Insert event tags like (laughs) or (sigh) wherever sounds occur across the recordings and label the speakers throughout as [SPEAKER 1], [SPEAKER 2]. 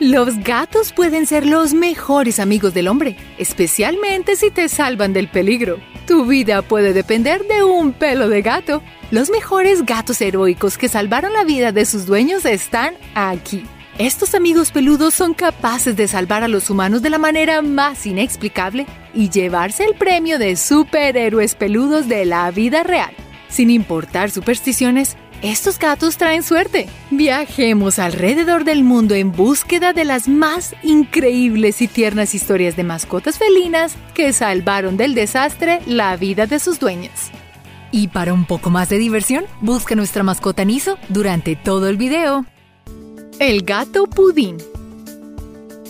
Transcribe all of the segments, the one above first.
[SPEAKER 1] Los gatos pueden ser los mejores amigos del hombre, especialmente si te salvan del peligro. Tu vida puede depender de un pelo de gato. Los mejores gatos heroicos que salvaron la vida de sus dueños están aquí. Estos amigos peludos son capaces de salvar a los humanos de la manera más inexplicable y llevarse el premio de superhéroes peludos de la vida real. Sin importar supersticiones, estos gatos traen suerte. Viajemos alrededor del mundo en búsqueda de las más increíbles y tiernas historias de mascotas felinas que salvaron del desastre la vida de sus dueños. Y para un poco más de diversión, busca nuestra mascota Niso durante todo el video. El gato pudín.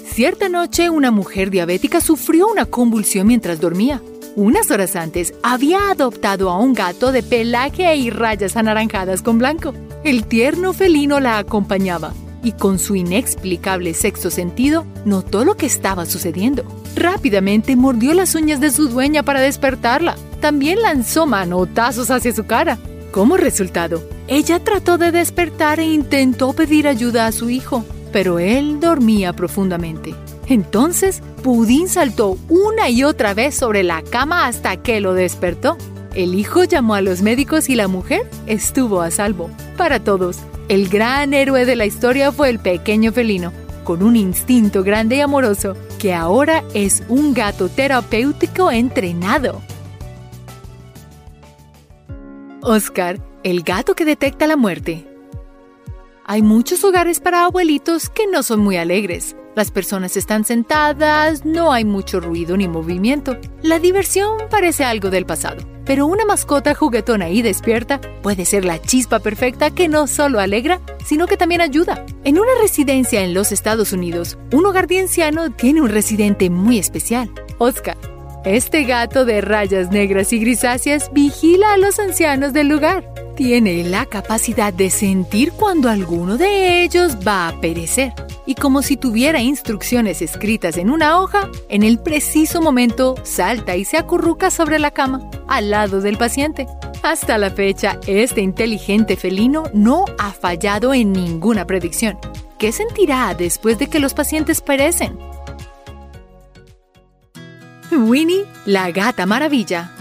[SPEAKER 1] Cierta noche una mujer diabética sufrió una convulsión mientras dormía. Unas horas antes había adoptado a un gato de pelaje y rayas anaranjadas con blanco. El tierno felino la acompañaba y con su inexplicable sexto sentido notó lo que estaba sucediendo. Rápidamente mordió las uñas de su dueña para despertarla. También lanzó manotazos hacia su cara. Como resultado, ella trató de despertar e intentó pedir ayuda a su hijo, pero él dormía profundamente. Entonces, Pudín saltó una y otra vez sobre la cama hasta que lo despertó. El hijo llamó a los médicos y la mujer estuvo a salvo. Para todos, el gran héroe de la historia fue el pequeño felino, con un instinto grande y amoroso, que ahora es un gato terapéutico entrenado. Oscar, el gato que detecta la muerte. Hay muchos hogares para abuelitos que no son muy alegres. Las personas están sentadas, no hay mucho ruido ni movimiento. La diversión parece algo del pasado. Pero una mascota juguetona y despierta puede ser la chispa perfecta que no solo alegra, sino que también ayuda. En una residencia en los Estados Unidos, un hogar de anciano tiene un residente muy especial, Oscar. Este gato de rayas negras y grisáceas vigila a los ancianos del lugar. Tiene la capacidad de sentir cuando alguno de ellos va a perecer y como si tuviera instrucciones escritas en una hoja, en el preciso momento salta y se acurruca sobre la cama, al lado del paciente. Hasta la fecha, este inteligente felino no ha fallado en ninguna predicción. ¿Qué sentirá después de que los pacientes perecen? Winnie, la gata maravilla.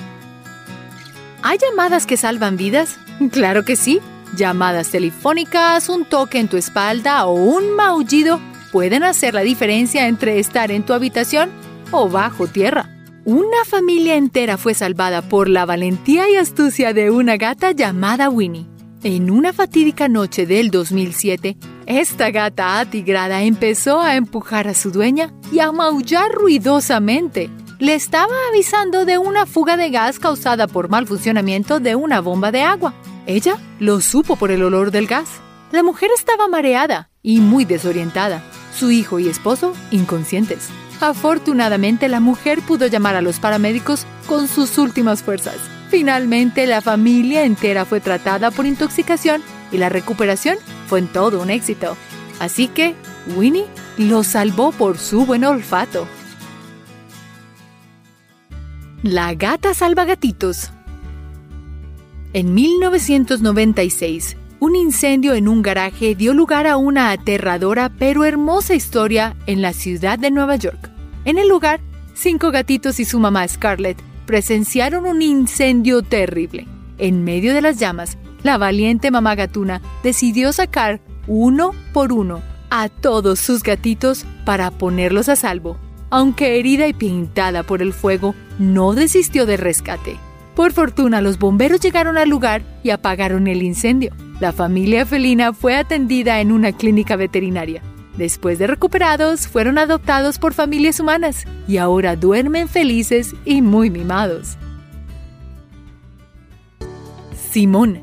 [SPEAKER 1] ¿Hay llamadas que salvan vidas? (laughs) Claro que sí. Llamadas telefónicas, un toque en tu espalda o un maullido pueden hacer la diferencia entre estar en tu habitación o bajo tierra. Una familia entera fue salvada por la valentía y astucia de una gata llamada Winnie. En una fatídica noche del 2007, esta gata atigrada empezó a empujar a su dueña y a maullar ruidosamente. Le estaba avisando de una fuga de gas causada por mal funcionamiento de una bomba de agua. Ella lo supo por el olor del gas. La mujer estaba mareada y muy desorientada. Su hijo y esposo inconscientes. Afortunadamente la mujer pudo llamar a los paramédicos con sus últimas fuerzas. Finalmente la familia entera fue tratada por intoxicación y la recuperación fue en todo un éxito. Así que Winnie lo salvó por su buen olfato. La gata salva gatitos. En 1996, un incendio en un garaje dio lugar a una aterradora pero hermosa historia en la ciudad de Nueva York. En el lugar, cinco gatitos y su mamá Scarlett presenciaron un incendio terrible. En medio de las llamas, la valiente mamá gatuna decidió sacar uno por uno a todos sus gatitos para ponerlos a salvo. Aunque herida y pintada por el fuego, no desistió del rescate. Por fortuna, los bomberos llegaron al lugar y apagaron el incendio. La familia felina fue atendida en una clínica veterinaria. Después de recuperados, fueron adoptados por familias humanas y ahora duermen felices y muy mimados. Simón.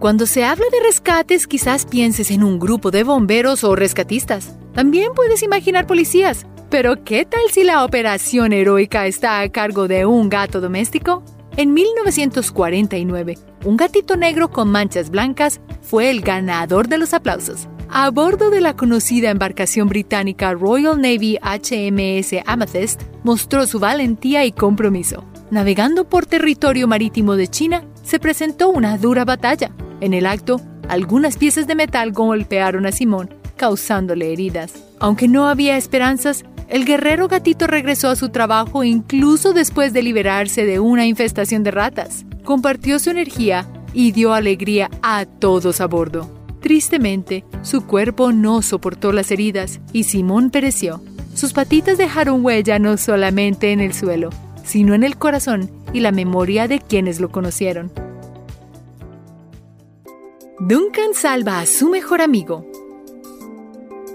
[SPEAKER 1] Cuando se habla de rescates, quizás pienses en un grupo de bomberos o rescatistas. También puedes imaginar policías, pero ¿qué tal si la operación heroica está a cargo de un gato doméstico? En 1949, un gatito negro con manchas blancas fue el ganador de los aplausos. A bordo de la conocida embarcación británica Royal Navy HMS Amethyst, mostró su valentía y compromiso. Navegando por territorio marítimo de China, se presentó una dura batalla. En el acto, algunas piezas de metal golpearon a Simón, causándole heridas. Aunque no había esperanzas, el guerrero gatito regresó a su trabajo incluso después de liberarse de una infestación de ratas. Compartió su energía y dio alegría a todos a bordo. Tristemente, su cuerpo no soportó las heridas y Simón pereció. Sus patitas dejaron huella no solamente en el suelo, sino en el corazón y la memoria de quienes lo conocieron. Duncan salva a su mejor amigo.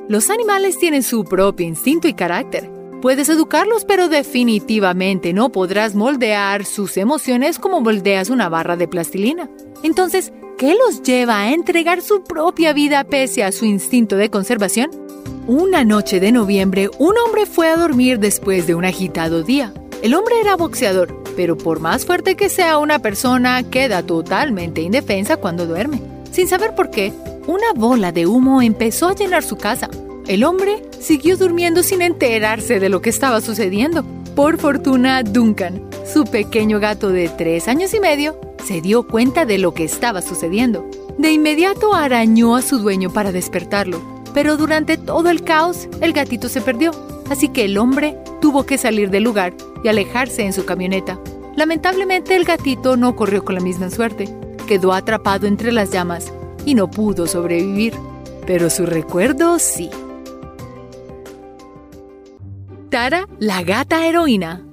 [SPEAKER 1] Los animales tienen su propio instinto y carácter. Puedes educarlos, pero definitivamente no podrás moldear sus emociones como moldeas una barra de plastilina. Entonces, ¿qué los lleva a entregar su propia vida pese a su instinto de conservación? Una noche de noviembre, un hombre fue a dormir después de un agitado día. El hombre era boxeador, pero por más fuerte que sea una persona, queda totalmente indefensa cuando duerme. Sin saber por qué, una bola de humo empezó a llenar su casa. El hombre siguió durmiendo sin enterarse de lo que estaba sucediendo. Por fortuna, Duncan, su pequeño gato de tres años y medio, se dio cuenta de lo que estaba sucediendo. De inmediato arañó a su dueño para despertarlo pero durante todo el caos, el gatito se perdió, así que el hombre tuvo que salir del lugar y alejarse en su camioneta. Lamentablemente el gatito no corrió con la misma suerte, quedó atrapado entre las llamas y no pudo sobrevivir, pero su recuerdo sí. Tara, la gata heroína.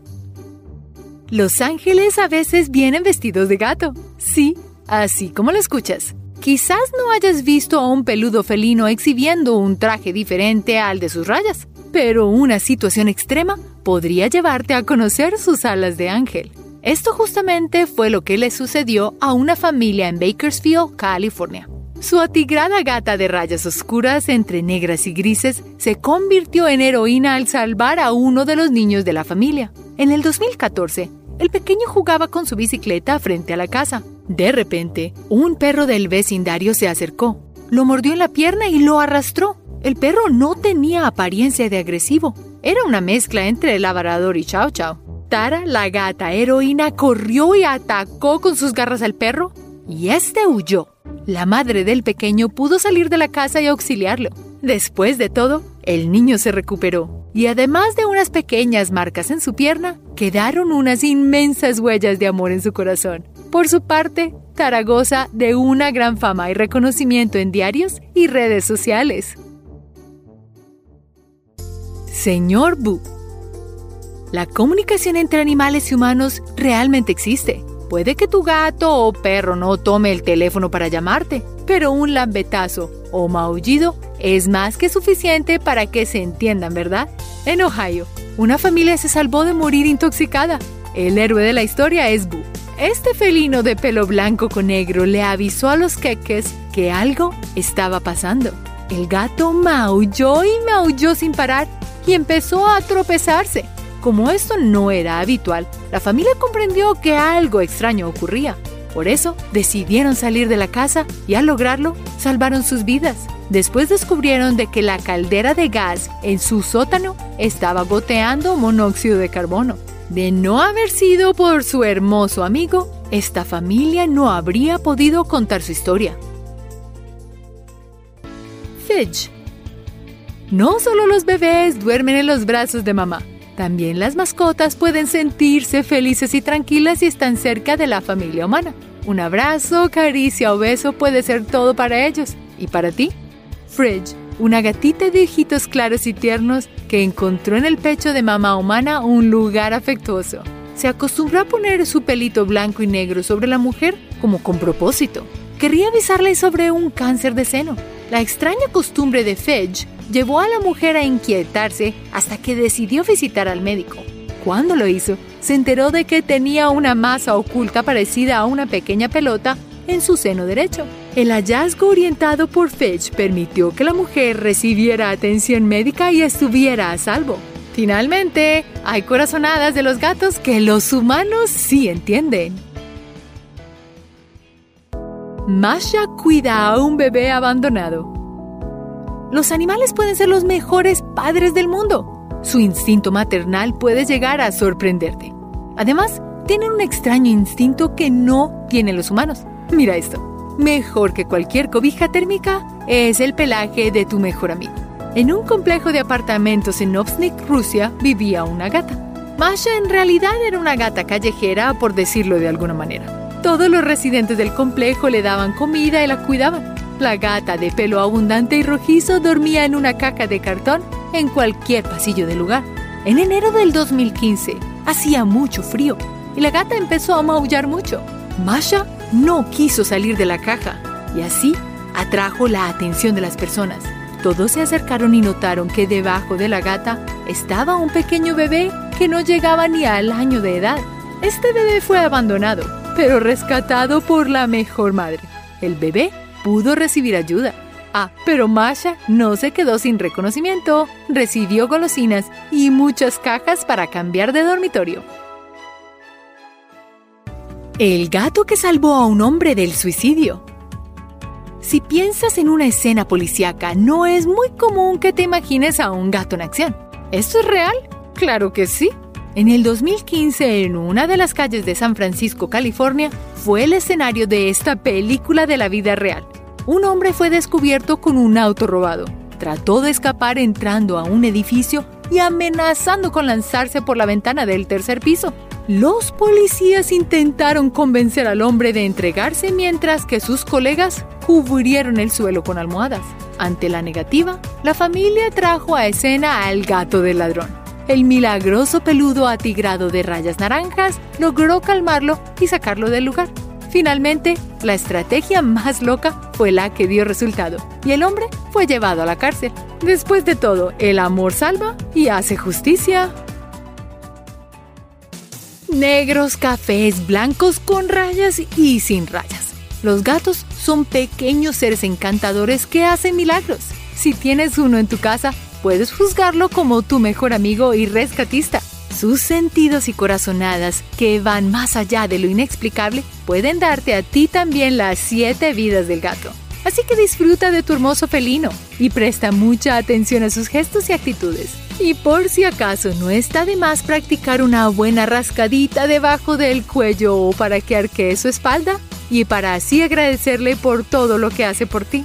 [SPEAKER 1] Los ángeles a veces vienen vestidos de gato. Sí, así como lo escuchas. Quizás no hayas visto a un peludo felino exhibiendo un traje diferente al de sus rayas, pero una situación extrema podría llevarte a conocer sus alas de ángel. Esto justamente fue lo que le sucedió a una familia en Bakersfield, California. Su atigrada gata de rayas oscuras entre negras y grises se convirtió en heroína al salvar a uno de los niños de la familia. En el 2014, el pequeño jugaba con su bicicleta frente a la casa. De repente, un perro del vecindario se acercó, lo mordió en la pierna y lo arrastró. El perro no tenía apariencia de agresivo, era una mezcla entre labrador y chao chao. Tara, la gata heroína, corrió y atacó con sus garras al perro y este huyó. La madre del pequeño pudo salir de la casa y auxiliarlo. Después de todo, el niño se recuperó y además de unas pequeñas marcas en su pierna, quedaron unas inmensas huellas de amor en su corazón. Por su parte, Tara goza de una gran fama y reconocimiento en diarios y redes sociales. Señor Bu. La comunicación entre animales y humanos realmente existe. Puede que tu gato o perro no tome el teléfono para llamarte, pero un lambetazo o maullido es más que suficiente para que se entiendan, ¿verdad? En Ohio, una familia se salvó de morir intoxicada. El héroe de la historia es Bu este felino de pelo blanco con negro le avisó a los queques que algo estaba pasando. El gato maulló y maulló sin parar y empezó a tropezarse. Como esto no era habitual, la familia comprendió que algo extraño ocurría. Por eso decidieron salir de la casa y al lograrlo salvaron sus vidas. Después descubrieron de que la caldera de gas en su sótano estaba goteando monóxido de carbono. De no haber sido por su hermoso amigo, esta familia no habría podido contar su historia. Fidge. No solo los bebés duermen en los brazos de mamá, también las mascotas pueden sentirse felices y tranquilas si están cerca de la familia humana. Un abrazo, caricia o beso puede ser todo para ellos. ¿Y para ti? Fridge una gatita de ojitos claros y tiernos que encontró en el pecho de mamá humana un lugar afectuoso. Se acostumbró a poner su pelito blanco y negro sobre la mujer como con propósito. Querría avisarle sobre un cáncer de seno. La extraña costumbre de Fedge llevó a la mujer a inquietarse hasta que decidió visitar al médico. Cuando lo hizo, se enteró de que tenía una masa oculta parecida a una pequeña pelota en su seno derecho. El hallazgo orientado por Fetch permitió que la mujer recibiera atención médica y estuviera a salvo. Finalmente, hay corazonadas de los gatos que los humanos sí entienden. Masha cuida a un bebé abandonado. Los animales pueden ser los mejores padres del mundo. Su instinto maternal puede llegar a sorprenderte. Además, tienen un extraño instinto que no tienen los humanos. Mira esto. mejor que cualquier cobija térmica, es el pelaje de tu mejor amigo. En un complejo de apartamentos en Obsnik, Rusia, vivía una gata. Masha en realidad era una gata callejera, por decirlo de alguna manera. Todos los residentes del complejo le daban comida y la cuidaban. La gata de pelo abundante y rojizo dormía en una caja de cartón en cualquier pasillo del lugar. En enero del 2015 hacía mucho frío y la gata empezó a maullar mucho. Masha no quiso salir de la caja y así atrajo la atención de las personas. Todos se acercaron y notaron que debajo de la gata estaba un pequeño bebé que no llegaba ni al año de edad. Este bebé fue abandonado, pero rescatado por la mejor madre. El bebé pudo recibir ayuda. Ah, pero Masha no se quedó sin reconocimiento. Recibió golosinas y muchas cajas para cambiar de dormitorio. El gato que salvó a un hombre del suicidio. Si piensas en una escena policíaca, no es muy común que te imagines a un gato en acción. ¿Esto es real? Claro que sí. En el 2015, en una de las calles de San Francisco, California, fue el escenario de esta película de la vida real. Un hombre fue descubierto con un auto robado. Trató de escapar entrando a un edificio y amenazando con lanzarse por la ventana del tercer piso. Los policías intentaron convencer al hombre de entregarse mientras que sus colegas cubrieron el suelo con almohadas. Ante la negativa, la familia trajo a escena al gato del ladrón. El milagroso peludo atigrado de rayas naranjas logró calmarlo y sacarlo del lugar. Finalmente, la estrategia más loca fue la que dio resultado y el hombre fue llevado a la cárcel. Después de todo, el amor salva y hace justicia negros, cafés, blancos, con rayas y sin rayas. Los gatos son pequeños seres encantadores que hacen milagros. Si tienes uno en tu casa, puedes juzgarlo como tu mejor amigo y rescatista. Sus sentidos y corazonadas, que van más allá de lo inexplicable, pueden darte a ti también las siete vidas del gato. Así que disfruta de tu hermoso felino y presta mucha atención a sus gestos y actitudes. Y por si acaso no está de más practicar una buena rascadita debajo del cuello o para que arquee su espalda y para así agradecerle por todo lo que hace por ti.